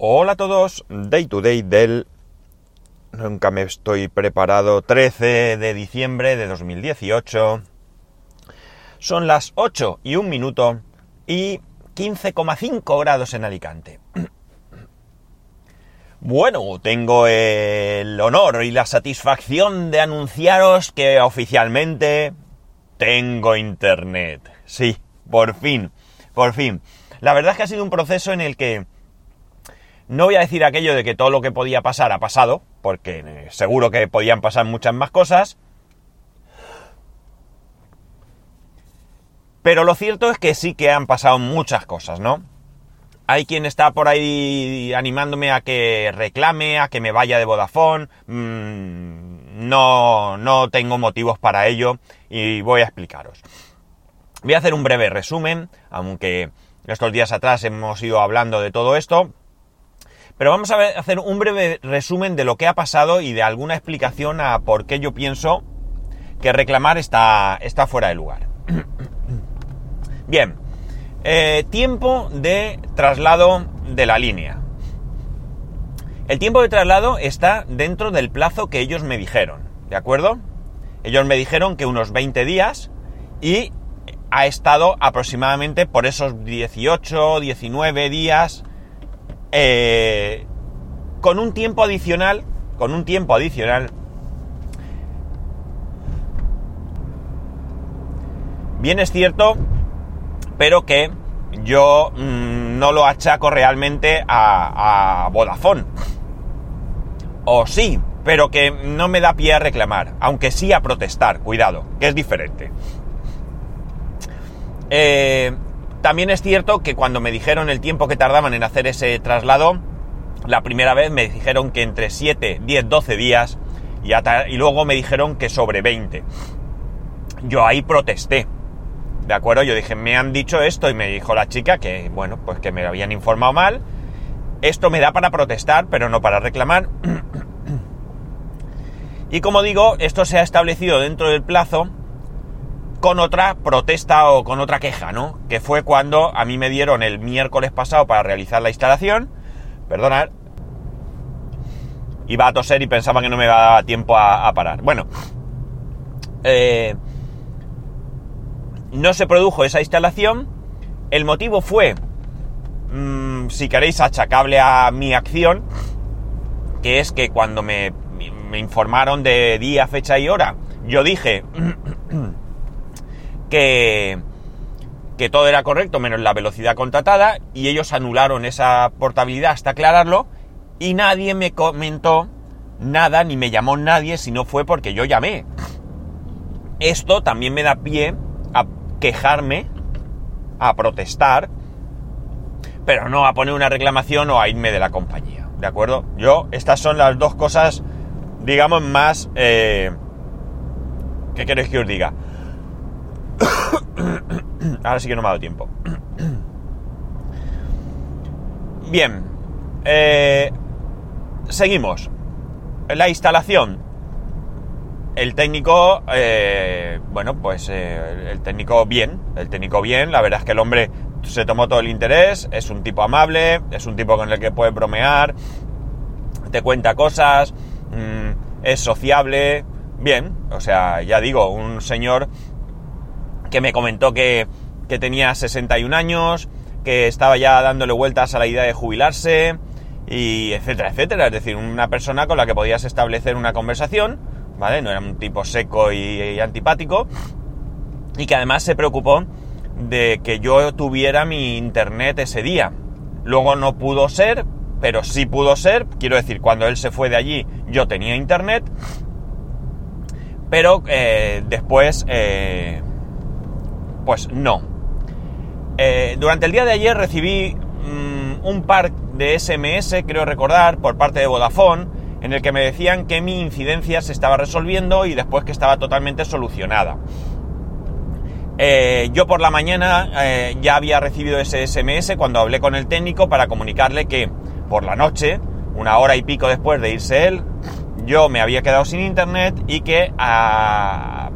Hola a todos, Day to Day del... Nunca me estoy preparado, 13 de diciembre de 2018. Son las 8 y un minuto y 15,5 grados en Alicante. Bueno, tengo el honor y la satisfacción de anunciaros que oficialmente tengo internet. Sí, por fin, por fin. La verdad es que ha sido un proceso en el que no voy a decir aquello de que todo lo que podía pasar ha pasado, porque eh, seguro que podían pasar muchas más cosas. Pero lo cierto es que sí que han pasado muchas cosas, ¿no? Hay quien está por ahí animándome a que reclame, a que me vaya de Vodafone. Mm, no, no tengo motivos para ello y voy a explicaros. Voy a hacer un breve resumen, aunque estos días atrás hemos ido hablando de todo esto. Pero vamos a hacer un breve resumen de lo que ha pasado y de alguna explicación a por qué yo pienso que reclamar está, está fuera de lugar. Bien, eh, tiempo de traslado de la línea. El tiempo de traslado está dentro del plazo que ellos me dijeron, ¿de acuerdo? Ellos me dijeron que unos 20 días y ha estado aproximadamente por esos 18, 19 días eh, con un tiempo adicional, con un tiempo adicional, bien es cierto pero que yo mmm, no lo achaco realmente a, a, Vodafone. O sí, pero que no me da pie a reclamar, aunque sí a protestar, cuidado, que es diferente. Eh, también es cierto que cuando me dijeron el tiempo que tardaban en hacer ese traslado, la primera vez me dijeron que entre 7, 10, 12 días y, y luego me dijeron que sobre 20. Yo ahí protesté ¿De acuerdo? Yo dije, me han dicho esto y me dijo la chica que, bueno, pues que me habían informado mal. Esto me da para protestar, pero no para reclamar. y como digo, esto se ha establecido dentro del plazo con otra protesta o con otra queja, ¿no? Que fue cuando a mí me dieron el miércoles pasado para realizar la instalación. Perdonad. Iba a toser y pensaba que no me daba tiempo a, parar. Bueno. Eh, no se produjo esa instalación. El motivo fue, mmm, si queréis, achacable a mi acción, que es que cuando me, me informaron de día, fecha y hora, yo dije que, todo era correcto menos la velocidad contratada y ellos anularon esa portabilidad hasta aclararlo y nadie me comentó nada ni me llamó nadie si no fue porque yo llamé. Esto también me da pie a quejarme, a protestar, pero no a poner una reclamación o a irme de la compañía. ¿De acuerdo? Yo, estas son las dos cosas, digamos, más... Eh, ¿Qué queréis que os diga? Ahora sí que no me ha dado tiempo. Bien. Eh, seguimos. La instalación el técnico, eh, bueno, pues eh, el técnico bien, el técnico bien, la verdad es que el hombre se tomó todo el interés, es un tipo amable, es un tipo con el que puedes bromear, te cuenta cosas, mmm, es sociable, bien, o sea, ya digo, un señor que me comentó que, que tenía 61 años, que estaba ya dándole vueltas a la idea de jubilarse, y etcétera, etcétera, es decir, una persona con la que podías establecer una conversación, ¿vale? No era un tipo seco y, antipático. Y que además se preocupó de que yo tuviera mi internet ese día. Luego no pudo ser, pero sí pudo ser. Quiero decir, cuando él se fue de allí, yo tenía internet. Pero eh, después, eh, pues no. Eh, durante el día de ayer recibí mmm, un par de SMS, creo recordar, por parte de Vodafone en el que me decían que mi incidencia se estaba resolviendo y después que estaba totalmente solucionada. Eh, yo por la mañana eh, ya había recibido ese SMS cuando hablé con el técnico para comunicarle que por la noche, una hora y pico después de irse él, yo me había quedado sin internet y que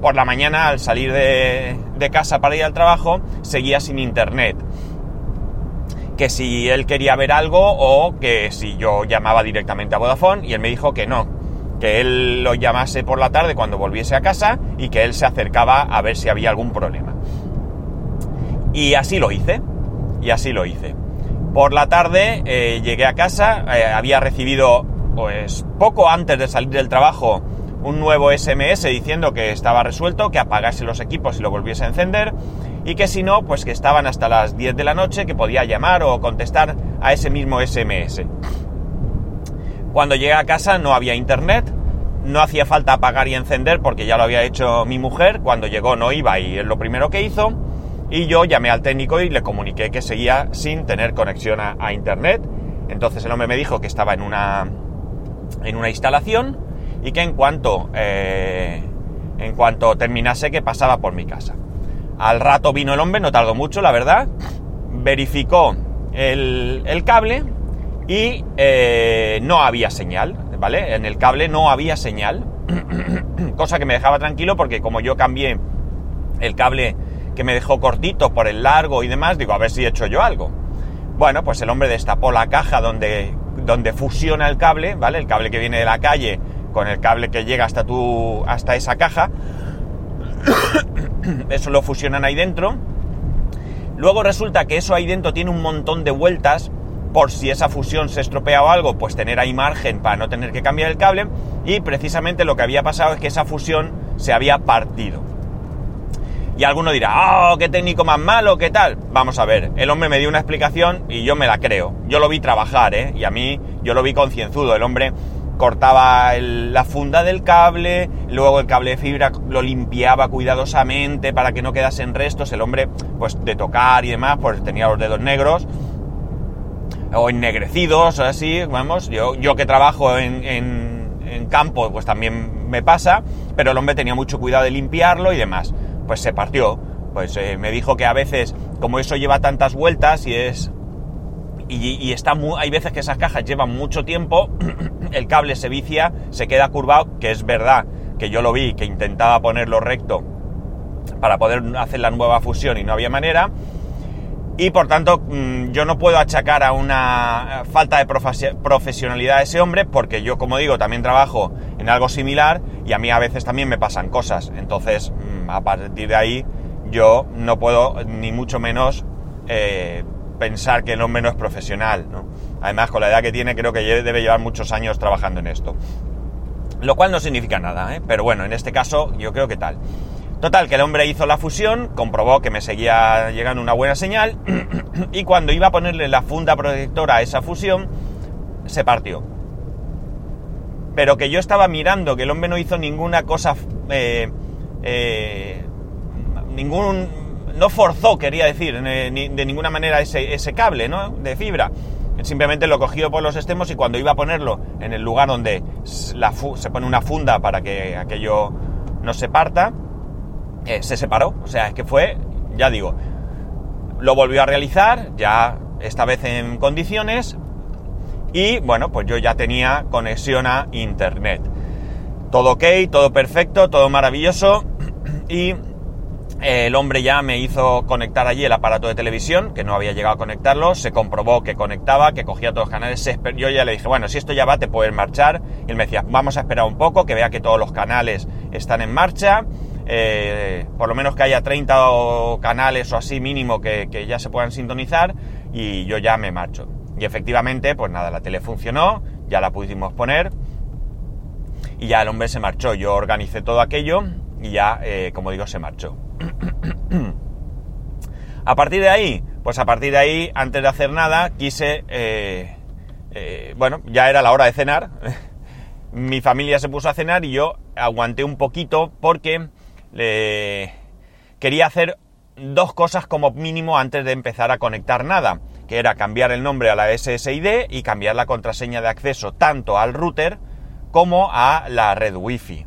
por la mañana al salir de, de casa para ir al trabajo seguía sin internet. que si él quería ver algo o que si yo llamaba directamente a Vodafone y él me dijo que no, que él lo llamase por la tarde cuando volviese a casa y que él se acercaba a ver si había algún problema. Y así lo hice, y así lo hice. Por la tarde eh, llegué a casa, eh, había recibido pues poco antes de salir del trabajo un nuevo SMS diciendo que estaba resuelto, que apagase los equipos y lo volviese a encender y que si no, pues que estaban hasta las 10 de la noche, que podía llamar o contestar a ese mismo SMS. Cuando llegué a casa no había internet, no hacía falta apagar y encender porque ya lo había hecho mi mujer, cuando llegó no iba y es lo primero que hizo, y yo llamé al técnico y le comuniqué que seguía sin tener conexión a, internet. Entonces el hombre me dijo que estaba en una, en una instalación y que en cuanto, eh, en cuanto terminase que pasaba por mi casa. Al rato vino el hombre, no tardó mucho, la verdad. Verificó el, cable y eh, no había señal, ¿vale? En el cable no había señal. Cosa que me dejaba tranquilo porque como yo cambié el cable que me dejó cortito por el largo y demás, digo, a ver si he hecho yo algo. Bueno, pues el hombre destapó la caja donde, donde fusiona el cable, ¿vale? El cable que viene de la calle con el cable que llega hasta tu, hasta esa caja. eso lo fusionan ahí dentro. Luego resulta que eso ahí dentro tiene un montón de vueltas por si esa fusión se estropea o algo, pues tener ahí margen para no tener que cambiar el cable. Y precisamente lo que había pasado es que esa fusión se había partido. Y alguno dirá, oh, qué técnico más malo, qué tal. Vamos a ver, el hombre me dio una explicación y yo me la creo. Yo lo vi trabajar, ¿eh? Y a mí, yo lo vi concienzudo. El hombre cortaba la funda del cable, luego el cable de fibra lo limpiaba cuidadosamente para que no quedasen restos. El hombre, pues de tocar y demás, pues tenía los dedos negros o ennegrecidos, o así, vamos. Yo, yo que trabajo en, en, campo, pues también me pasa, pero el hombre tenía mucho cuidado de limpiarlo y demás. Pues se partió. Pues eh, me dijo que a veces, como eso lleva tantas vueltas y es y, está hay veces que esas cajas llevan mucho tiempo, el cable se vicia, se queda curvado, que es verdad que yo lo vi, que intentaba ponerlo recto para poder hacer la nueva fusión y no había manera. Y por tanto, mm, yo no puedo achacar a una falta de profesionalidad a ese hombre, porque yo, como digo, también trabajo en algo similar y a mí a veces también me pasan cosas. Entonces, mm, a partir de ahí, yo no puedo ni mucho menos eh, pensar que el hombre no es profesional, ¿no? Además, con la edad que tiene, creo que debe llevar muchos años trabajando en esto. Lo cual no significa nada, ¿eh? Pero bueno, en este caso, yo creo que tal. Total, que el hombre hizo la fusión, comprobó que me seguía llegando una buena señal, y cuando iba a ponerle la funda protectora a esa fusión, se partió. Pero que yo estaba mirando que el hombre no hizo ninguna cosa, eh, eh, ningún no forzó, quería decir, de ninguna manera ese, cable, ¿no? De fibra. Simplemente lo cogió por los extremos y cuando iba a ponerlo en el lugar donde se pone una funda para que aquello no se parta, eh, se separó. O sea, es que fue, ya digo, lo volvió a realizar, ya esta vez en condiciones, y bueno, pues yo ya tenía conexión a internet. Todo ok, todo perfecto, todo maravilloso, y el hombre ya me hizo conectar allí el aparato de televisión, que no había llegado a conectarlo, se comprobó que conectaba, que cogía todos los canales, yo ya le dije, bueno, si esto ya va, te puedes marchar. Y él me decía, vamos a esperar un poco, que vea que todos los canales están en marcha, eh, por lo menos que haya 30 canales o así mínimo que, ya se puedan sintonizar, y yo ya me marcho. Y efectivamente, pues nada, la tele funcionó, ya la pudimos poner, y ya el hombre se marchó. Yo organicé todo aquello, y ya, eh, como digo, se marchó. a partir de ahí, pues a partir de ahí, antes de hacer nada, quise, eh, bueno, ya era la hora de cenar. Mi familia se puso a cenar y yo aguanté un poquito porque quería hacer dos cosas como mínimo antes de empezar a conectar nada, que era cambiar el nombre a la SSID y cambiar la contraseña de acceso tanto al router como a la red wifi.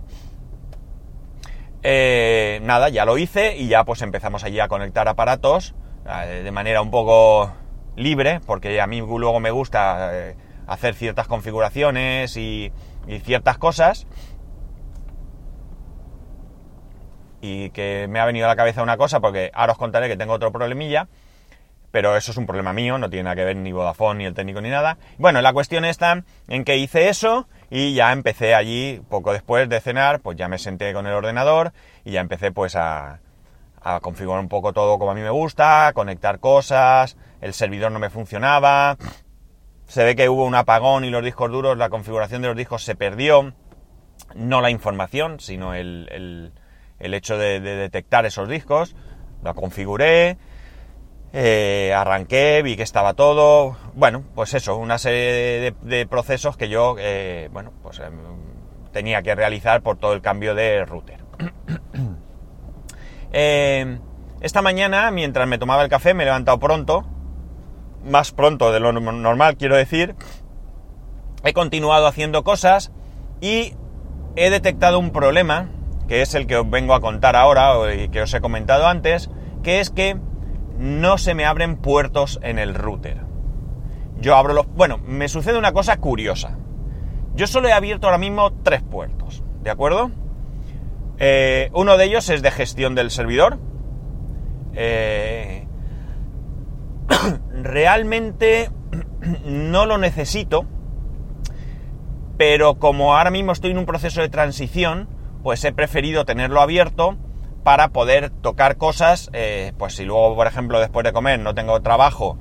Eh, nada, ya lo hice y ya pues empezamos allí a conectar aparatos eh, de manera un poco libre, porque a mí luego me gusta eh, hacer ciertas configuraciones y, ciertas cosas. Y que me ha venido a la cabeza una cosa, porque ahora os contaré que tengo otro problemilla. pero eso es un problema mío, no tiene nada que ver ni Vodafone, ni el técnico, ni nada. Bueno, la cuestión está en que hice eso y ya empecé allí, poco después de cenar, pues ya me senté con el ordenador y ya empecé pues a, a configurar un poco todo como a mí me gusta, a conectar cosas, el servidor no me funcionaba, se ve que hubo un apagón y los discos duros, la configuración de los discos se perdió, no la información, sino el, el, hecho de, de detectar esos discos, la configuré, eh, arranqué, vi que estaba todo, bueno, pues eso, una serie de, procesos que yo, eh, bueno, pues em, tenía que realizar por todo el cambio de router. Eh, esta mañana, mientras me tomaba el café, me he levantado pronto, más pronto de lo normal, quiero decir, he continuado haciendo cosas y he detectado un problema, que es el que os vengo a contar ahora y que os he comentado antes, que es que no se me abren puertos en el router. Yo abro los... Bueno, me sucede una cosa curiosa. Yo solo he abierto ahora mismo tres puertos, ¿de acuerdo? Eh, uno de ellos es de gestión del servidor. Eh, realmente no lo necesito, pero como ahora mismo estoy en un proceso de transición, pues he preferido tenerlo abierto para poder tocar cosas, eh, pues si luego, por ejemplo, después de comer no tengo trabajo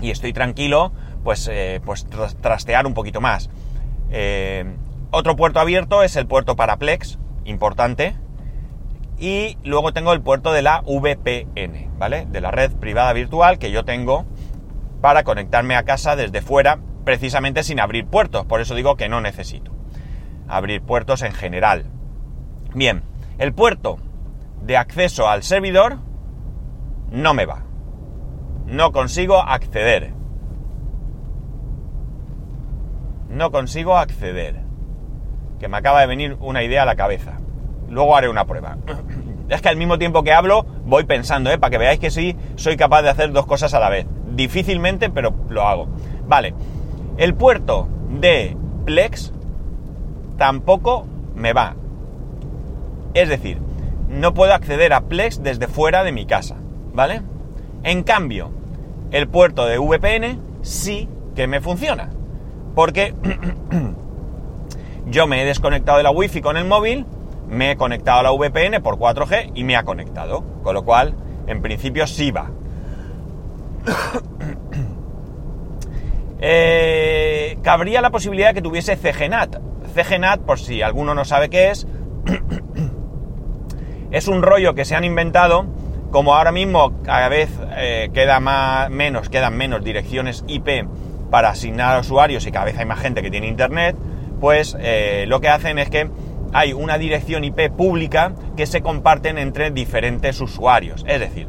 y estoy tranquilo, pues, eh, pues trastear un poquito más. Eh, otro puerto abierto es el puerto para Plex, importante. Y luego tengo el puerto de la VPN, ¿vale? De la red privada virtual que yo tengo para conectarme a casa desde fuera, precisamente sin abrir puertos. Por eso digo que no necesito abrir puertos en general. Bien, el puerto de acceso al servidor no me va. No consigo acceder. No consigo acceder. Que me acaba de venir una idea a la cabeza. Luego haré una prueba. Es que al mismo tiempo que hablo voy pensando, ¿eh? para que veáis que sí soy capaz de hacer dos cosas a la vez. Difícilmente, pero lo hago. Vale. El puerto de Plex tampoco me va. Es decir, no puedo acceder a Plex desde fuera de mi casa, ¿vale? En cambio, el puerto de VPN sí que me funciona. Porque yo me he desconectado de la Wi-Fi con el móvil, me he conectado a la VPN por 4G y me ha conectado. Con lo cual, en principio sí va. Eh, cabría la posibilidad de que tuviese CGNAT. CGNAT, por si alguno no sabe qué es, es un rollo que se han inventado, como ahora mismo cada vez eh, queda más, menos, quedan menos direcciones IP para asignar a usuarios y cada vez hay más gente que tiene internet, pues eh, lo que hacen es que hay una dirección IP pública que se comparten entre diferentes usuarios. Es decir,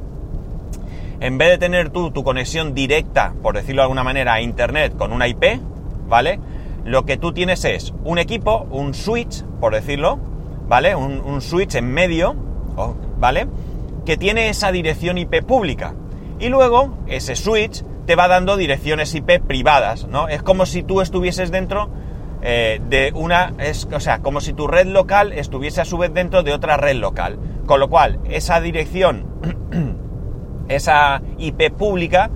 en vez de tener tú tu conexión directa, por decirlo de alguna manera, a internet con una IP, ¿vale? Lo que tú tienes es un equipo, un switch, por decirlo, ¿vale? Un, switch en medio, ¿vale? Que tiene esa dirección IP pública. Y luego ese switch te va dando direcciones IP privadas, ¿no? Es como si tú estuvieses dentro eh, de una... Es, o sea, como si tu red local estuviese a su vez dentro de otra red local. Con lo cual, esa dirección, esa IP pública,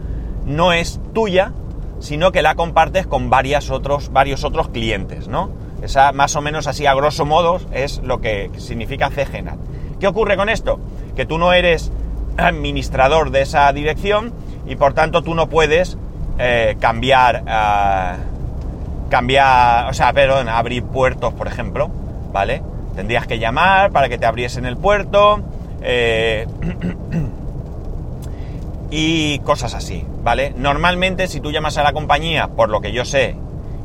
no es tuya, sino que la compartes con varias otros, varios otros clientes, ¿no? Esa, más o menos así a grosso modo, es lo que significa CGNAT. ¿Qué ocurre con esto? Que tú no eres administrador de esa dirección y por tanto tú no puedes eh, cambiar, eh, cambiar, o sea, perdón, abrir puertos, por ejemplo, ¿vale? Tendrías que llamar para que te abriesen el puerto eh, y cosas así, ¿vale? Normalmente si tú llamas a la compañía, por lo que yo sé,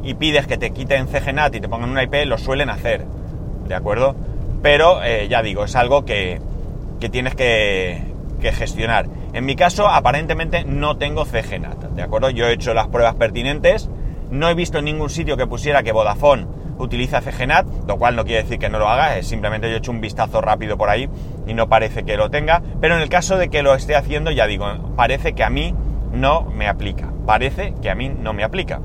y pides que te quiten CGNAT y te pongan una IP, lo suelen hacer, ¿de acuerdo? Pero eh, ya digo, es algo que, tienes que, que, gestionar. En mi caso, aparentemente no tengo CGNAT, ¿de acuerdo? Yo he hecho las pruebas pertinentes, no he visto en ningún sitio que pusiera que Vodafone utiliza CGNAT, lo cual no quiere decir que no lo haga, es simplemente yo he hecho un vistazo rápido por ahí y no parece que lo tenga, pero en el caso de que lo esté haciendo, ya digo, parece que a mí no me aplica, parece que a mí no me aplica.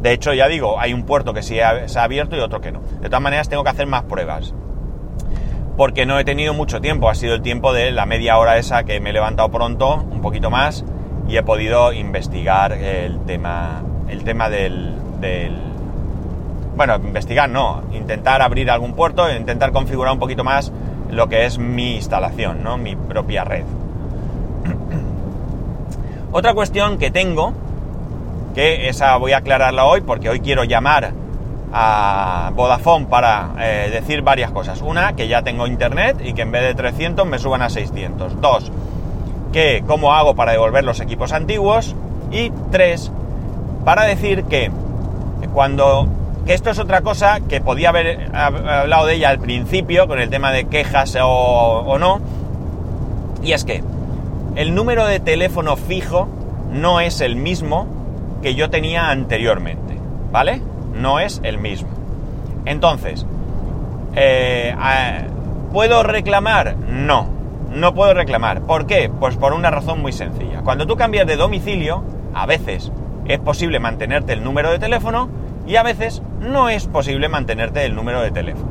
De hecho, ya digo, hay un puerto que sí se ha abierto y otro que no. De todas maneras, tengo que hacer más pruebas. Porque no he tenido mucho tiempo. Ha sido el tiempo de la media hora esa que me he levantado pronto, un poquito más, y he podido investigar el tema, el tema del, del bueno, investigar no, intentar abrir algún puerto, intentar configurar un poquito más lo que es mi instalación, ¿no? Mi propia red. Otra cuestión que tengo, que esa voy a aclararla hoy porque hoy quiero llamar a Vodafone para eh, decir varias cosas. Una, que ya tengo internet y que en vez de 300 me suban a 600. Dos, que cómo hago para devolver los equipos antiguos. Y tres, para decir que cuando... Esto es otra cosa que podía haber hablado de ella al principio con el tema de quejas o, o no. Y es que el número de teléfono fijo no es el mismo que yo tenía anteriormente, ¿vale? No es el mismo. Entonces, eh, ¿puedo reclamar? No, no puedo reclamar. ¿Por qué? Pues por una razón muy sencilla. Cuando tú cambias de domicilio, a veces es posible mantenerte el número de teléfono y a veces no es posible mantenerte el número de teléfono.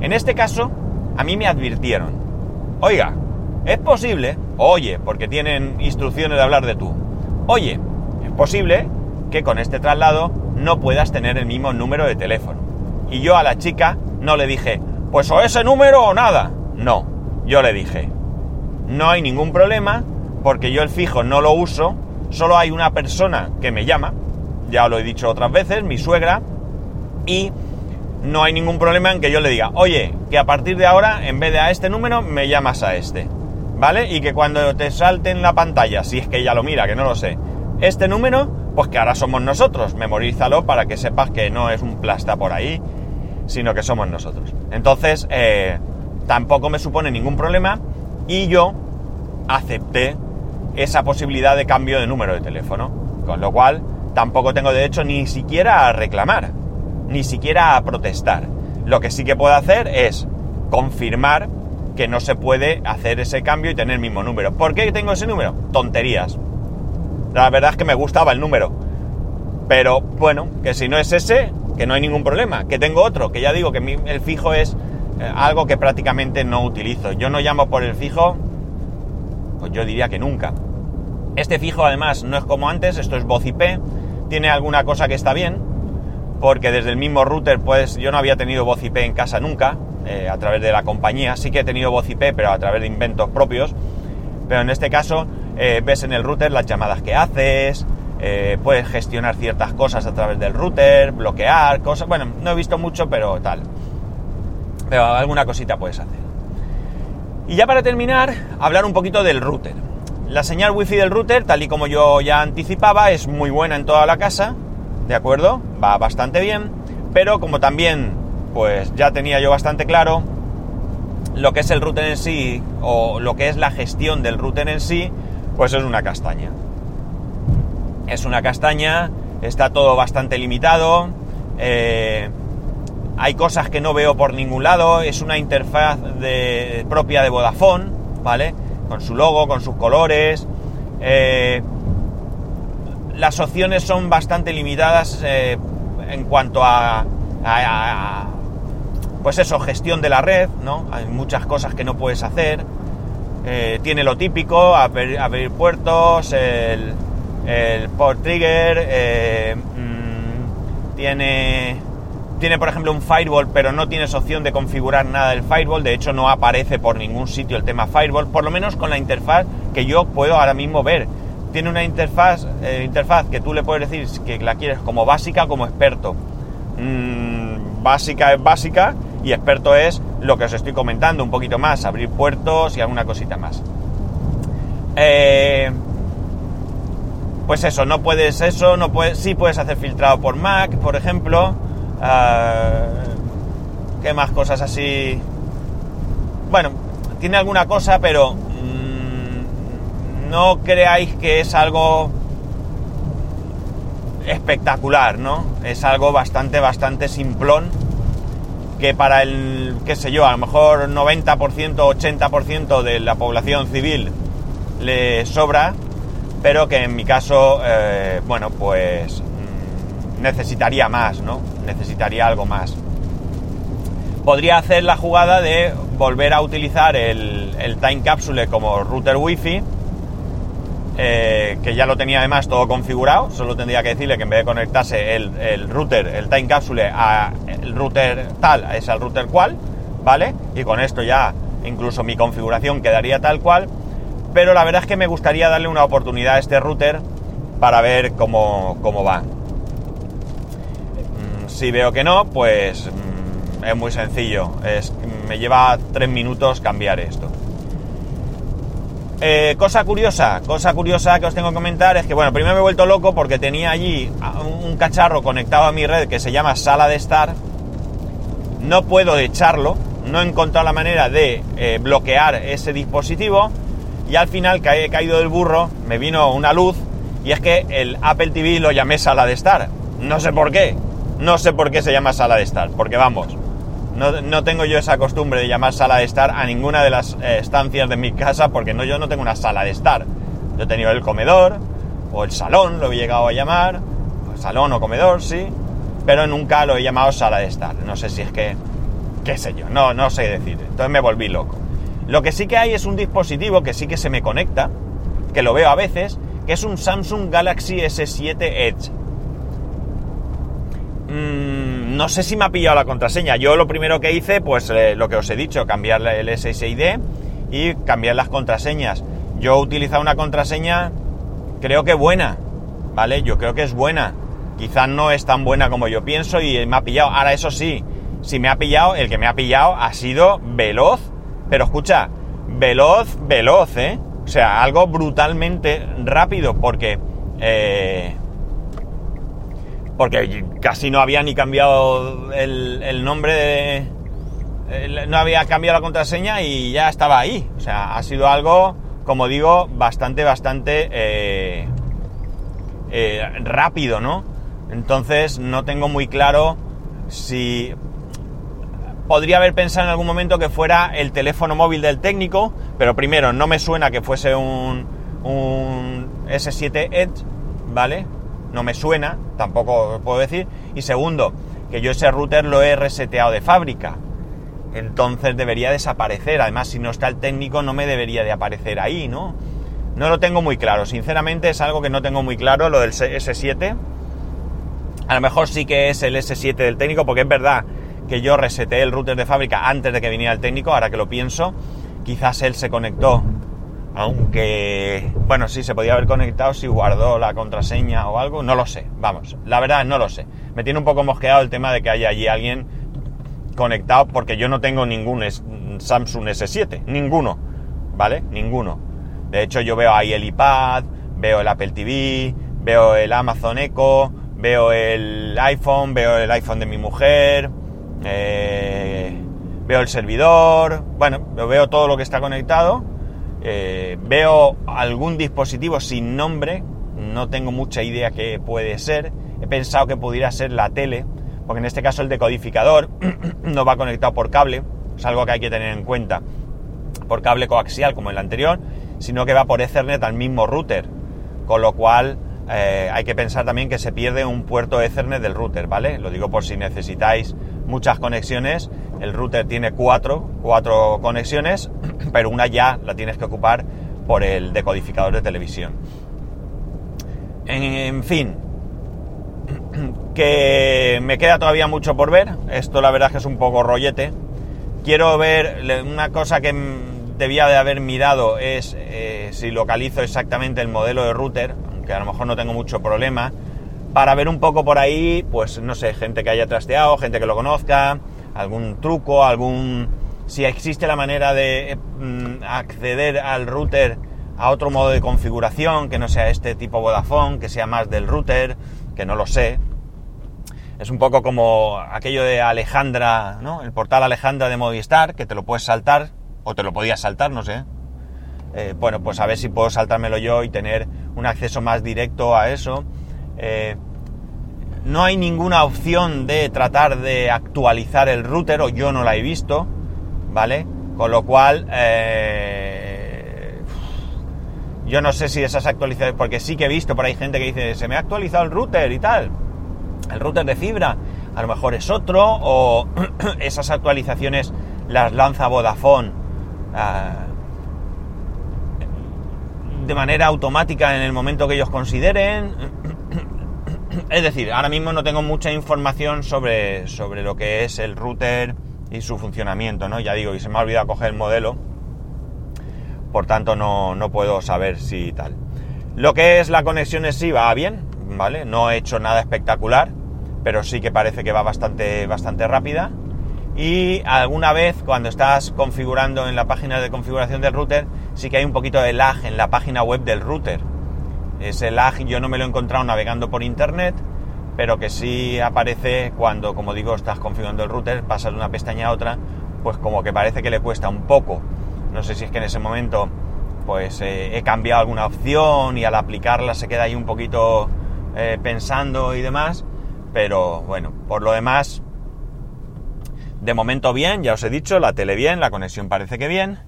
En este caso, a mí me advirtieron, oiga, es posible, oye, porque tienen instrucciones de hablar de tú, oye, es posible que con este traslado no puedas tener el mismo número de teléfono. Y yo a la chica no le dije, pues o ese número o nada. No, yo le dije, no hay ningún problema porque yo el fijo no lo uso, solo hay una persona que me llama, ya lo he dicho otras veces, mi suegra, y no hay ningún problema en que yo le diga, oye, que a partir de ahora, en vez de a este número, me llamas a este, ¿vale? Y que cuando te salte en la pantalla, si es que ella lo mira, que no lo sé, este número, pues que ahora somos nosotros, memorízalo para que sepas que no es un plasta por ahí, sino que somos nosotros. Entonces, eh, tampoco me supone ningún problema y yo acepté esa posibilidad de cambio de número de teléfono, con lo cual tampoco tengo derecho ni siquiera a reclamar, ni siquiera a protestar. Lo que sí que puedo hacer es confirmar que no se puede hacer ese cambio y tener el mismo número. ¿Por qué tengo ese número? Tonterías. La verdad es que me gustaba el número. Pero bueno, que si no es ese, que no hay ningún problema. Que tengo otro, que ya digo que el fijo es eh, algo que prácticamente no utilizo. Yo no llamo por el fijo, pues yo diría que nunca. Este fijo además no es como antes, esto es voz IP, tiene alguna cosa que está bien, porque desde el mismo router pues yo no había tenido voz IP en casa nunca, eh, a través de la compañía, sí que he tenido voz IP, pero a través de inventos propios, pero en este caso eh, ves en el router las llamadas que haces, eh, puedes gestionar ciertas cosas a través del router, bloquear cosas. Bueno, no he visto mucho, pero tal. Pero alguna cosita puedes hacer. Y ya para terminar, hablar un poquito del router. La señal wifi del router, tal y como yo ya anticipaba, es muy buena en toda la casa, ¿de acuerdo? Va bastante bien, pero como también, pues ya tenía yo bastante claro, lo que es el router en sí, o lo que es la gestión del router en sí, pues es una castaña. Es una castaña, está todo bastante limitado, eh, hay cosas que no veo por ningún lado, es una interfaz propia de Vodafone, ¿vale? Con su logo, con sus colores. Eh, las opciones son bastante limitadas eh, en cuanto a, pues eso, gestión de la red, ¿no? Hay muchas cosas que no puedes hacer. Eh, tiene lo típico, abrir, puertos, el, port trigger, mm, tiene, tiene por ejemplo un firewall, pero no tienes opción de configurar nada del firewall, de hecho no aparece por ningún sitio el tema firewall, por lo menos con la interfaz que yo puedo ahora mismo ver. Tiene una interfaz, eh, interfaz que tú le puedes decir que la quieres como básica como experto. Mm, básica es básica y experto es lo que os estoy comentando, un poquito más, abrir puertos y alguna cosita más. Eh, pues eso, no puedes eso, no puedes, sí puedes hacer filtrado por Mac, por ejemplo. Ah, ¿Qué más cosas así? Bueno, tiene alguna cosa, pero mm, no creáis que es algo espectacular, ¿no? Es algo bastante, bastante simplón que para el, qué sé yo, a lo mejor 90%, 80% de la población civil le sobra, pero que en mi caso, eh, bueno, pues necesitaría más, ¿no? Necesitaría algo más. Podría hacer la jugada de volver a utilizar el, Time Capsule como router wifi eh, que ya lo tenía además todo configurado, solo tendría que decirle que en vez de conectarse el, router, el time capsule a el router tal, es al router cual, ¿vale? Y con esto ya incluso mi configuración quedaría tal cual, pero la verdad es que me gustaría darle una oportunidad a este router para ver cómo, va. Si veo que no, pues mm, es muy sencillo, es, me lleva tres minutos cambiar esto. Eh, cosa curiosa, cosa curiosa que os tengo que comentar es que, bueno, primero me he vuelto loco porque tenía allí un cacharro conectado a mi red que se llama sala de estar. No puedo echarlo, no he encontrado la manera de eh, bloquear ese dispositivo y al final que he caído del burro me vino una luz y es que el Apple TV lo llamé sala de estar. No sé por qué, no sé por qué se llama sala de estar, porque vamos, no, tengo yo esa costumbre de llamar sala de estar a ninguna de las eh, estancias de mi casa porque no, yo no tengo una sala de estar. Yo he tenido el comedor o el salón, lo he llegado a llamar, salón o comedor, sí, pero nunca lo he llamado sala de estar. No sé si es que, qué sé yo, no, no sé decir. Entonces me volví loco. Lo que sí que hay es un dispositivo que sí que se me conecta, que lo veo a veces, que es un Samsung Galaxy S7 Edge. Mmm no sé si me ha pillado la contraseña. Yo lo primero que hice, pues eh, lo que os he dicho, cambiar el SSID y cambiar las contraseñas. Yo he utilizado una contraseña, creo que buena, ¿vale? Yo creo que es buena. Quizás no es tan buena como yo pienso y me ha pillado. Ahora, eso sí, si me ha pillado, el que me ha pillado ha sido veloz. Pero escucha, veloz, veloz, ¿eh? O sea, algo brutalmente rápido porque... Eh, porque casi no había ni cambiado el, nombre no había cambiado la contraseña y ya estaba ahí. O sea, ha sido algo, como digo, bastante, bastante eh, eh, rápido, ¿no? Entonces no tengo muy claro si... Podría haber pensado en algún momento que fuera el teléfono móvil del técnico, pero primero no me suena que fuese un, un S7 Edge, ¿vale? No me suena, tampoco puedo decir. Y segundo, que yo ese router lo he reseteado de fábrica. Entonces debería desaparecer. Además, si no está el técnico, no me debería de aparecer ahí, ¿no? No lo tengo muy claro. Sinceramente, es algo que no tengo muy claro, lo del S7. A lo mejor sí que es el S7 del técnico, porque es verdad que yo reseteé el router de fábrica antes de que viniera el técnico, ahora que lo pienso. Quizás él se conectó aunque, bueno, sí, se podía haber conectado si guardó la contraseña o algo, no lo sé, vamos, la verdad no lo sé. Me tiene un poco mosqueado el tema de que haya allí alguien conectado porque yo no tengo ningún Samsung S7, ninguno, ¿vale? Ninguno. De hecho yo veo ahí el iPad, veo el Apple TV, veo el Amazon Echo, veo el iPhone, veo el iPhone de mi mujer, eh, veo el servidor, bueno, veo todo lo que está conectado eh, veo algún dispositivo sin nombre, no tengo mucha idea qué puede ser. He pensado que pudiera ser la tele, porque en este caso el decodificador no va conectado por cable, es algo que hay que tener en cuenta, por cable coaxial como el anterior, sino que va por Ethernet al mismo router, con lo cual eh, hay que pensar también que se pierde un puerto Ethernet del router, ¿vale? Lo digo por si necesitáis muchas conexiones, el router tiene cuatro, cuatro conexiones, pero una ya la tienes que ocupar por el decodificador de televisión. En, fin, que me queda todavía mucho por ver. Esto la verdad es que es un poco rollete. Quiero ver una cosa que debía de haber mirado es eh, si localizo exactamente el modelo de router, aunque a lo mejor no tengo mucho problema, para ver un poco por ahí, pues no sé, gente que haya trasteado, gente que lo conozca, algún truco, algún si existe la manera de mm, acceder al router a otro modo de configuración, que no sea este tipo Vodafone, que sea más del router, que no lo sé. Es un poco como aquello de Alejandra, ¿no? El portal Alejandra de Movistar, que te lo puedes saltar, o te lo podías saltar, no sé. Eh, bueno, pues a ver si puedo saltármelo yo y tener un acceso más directo a eso. Eh, no hay ninguna opción de tratar de actualizar el router, o yo no la he visto. ¿vale? Con lo cual, eh, yo no sé si esas actualizaciones, porque sí que he visto por ahí gente que dice, se me ha actualizado el router y tal, el router de fibra, a lo mejor es otro, o esas actualizaciones las lanza Vodafone. Ah, de manera automática en el momento que ellos consideren. Es decir, ahora mismo no tengo mucha información sobre, sobre lo que es el router y su funcionamiento, ¿no? Ya digo, y se me ha olvidado coger el modelo, por tanto no, no puedo saber si tal. Lo que es la conexión en sí va bien, ¿vale? No he hecho nada espectacular, pero sí que parece que va bastante, bastante rápida. Y alguna vez cuando estás configurando en la página de configuración del router, sí que hay un poquito de lag en la página web del router. Ese lag yo no me lo he encontrado navegando por internet, pero que sí aparece cuando, como digo, estás configurando el router, pasas de una pestaña a otra, pues como que parece que le cuesta un poco. No sé si es que en ese momento pues eh, he cambiado alguna opción y al aplicarla se queda ahí un poquito eh, pensando y demás, pero bueno, por lo demás, de momento bien, ya os he dicho, la tele bien, la conexión parece que bien,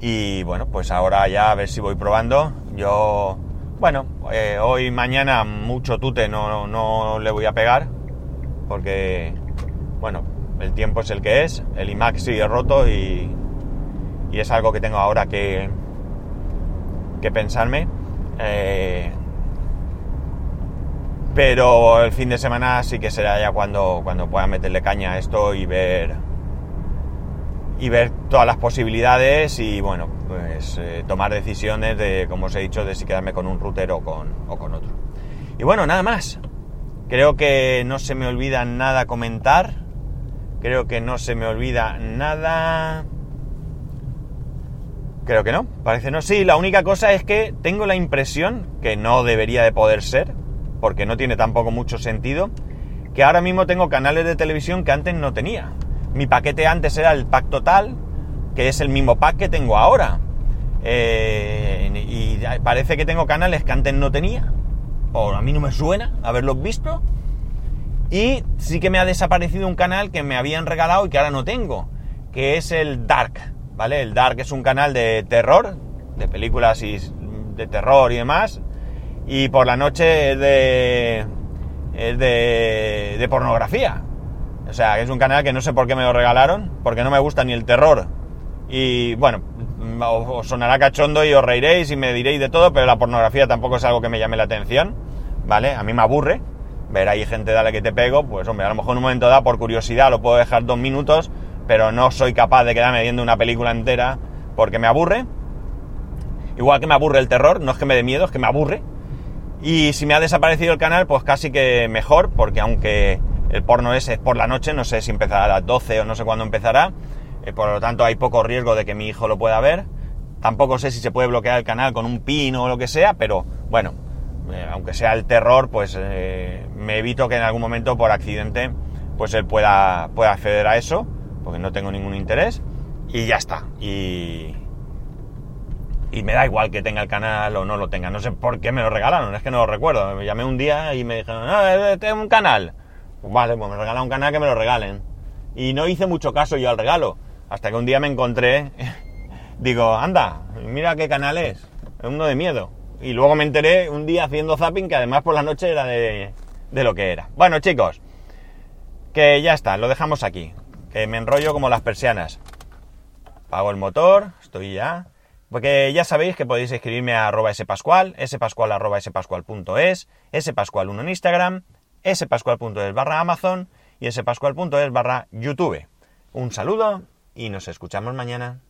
y bueno, pues ahora ya a ver si voy probando. Yo bueno, eh, hoy, mañana mucho tute no, no, le voy a pegar, porque, bueno, el tiempo es el que es, el iMac sigue roto y, y es algo que tengo ahora que, que pensarme. Eh, pero el fin de semana sí que será ya cuando, cuando pueda meterle caña a esto y ver y ver todas las posibilidades y bueno, pues eh, tomar decisiones de, como os he dicho, de si quedarme con un router o con, o con otro. Y bueno, nada más. Creo que no se me olvida nada comentar. Creo que no se me olvida nada. Creo que no, parece no. Sí, la única cosa es que tengo la impresión, que no debería de poder ser, porque no tiene tampoco mucho sentido, que ahora mismo tengo canales de televisión que antes no tenía. Mi paquete antes era el pack total, que es el mismo pack que tengo ahora. Eh, y parece que tengo canales que antes no tenía, o a mí no me suena haberlos visto. Y sí que me ha desaparecido un canal que me habían regalado y que ahora no tengo, que es el Dark, ¿vale? El Dark es un canal de terror, de películas y de terror y demás, y por la noche es de, es de, de pornografía. O sea, es un canal que no sé por qué me lo regalaron, porque no me gusta ni el terror. Y bueno, os sonará cachondo y os reiréis y me diréis de todo, pero la pornografía tampoco es algo que me llame la atención, ¿vale? A mí me aburre ver ahí gente dale que te pego, pues hombre, a lo mejor en un momento dado por curiosidad lo puedo dejar dos minutos, pero no soy capaz de quedarme viendo una película entera porque me aburre. Igual que me aburre el terror, no es que me dé miedo, es que me aburre. Y si me ha desaparecido el canal, pues casi que mejor, porque aunque el porno ese es por la noche, no sé si empezará a las 12 o no sé cuándo empezará. Eh, por lo tanto, hay poco riesgo de que mi hijo lo pueda ver. Tampoco sé si se puede bloquear el canal con un pin o lo que sea, pero bueno, eh, aunque sea el terror, pues eh, me evito que en algún momento por accidente pues él pueda, pueda acceder a eso, porque no tengo ningún interés, y ya está. Y, y me da igual que tenga el canal o no lo tenga. No sé por qué me lo regalaron, es que no lo recuerdo. Me llamé un día y me dijeron, ah, tengo un canal. Pues vale, pues me regalan un canal que me lo regalen. Y no hice mucho caso yo al regalo. Hasta que un día me encontré, digo, anda, mira qué canal es. Es uno de miedo. Y luego me enteré un día haciendo zapping que además por la noche era de, de lo que era. Bueno, chicos, que ya está, lo dejamos aquí. Que me enrollo como las persianas. Pago el motor, estoy ya. Porque ya sabéis que podéis escribirme a arroba spascual, spascual arroba spascual.es, spascual1 en Instagram, spascual.es barra Amazon y spascual.es barra YouTube. Un saludo y nos escuchamos mañana.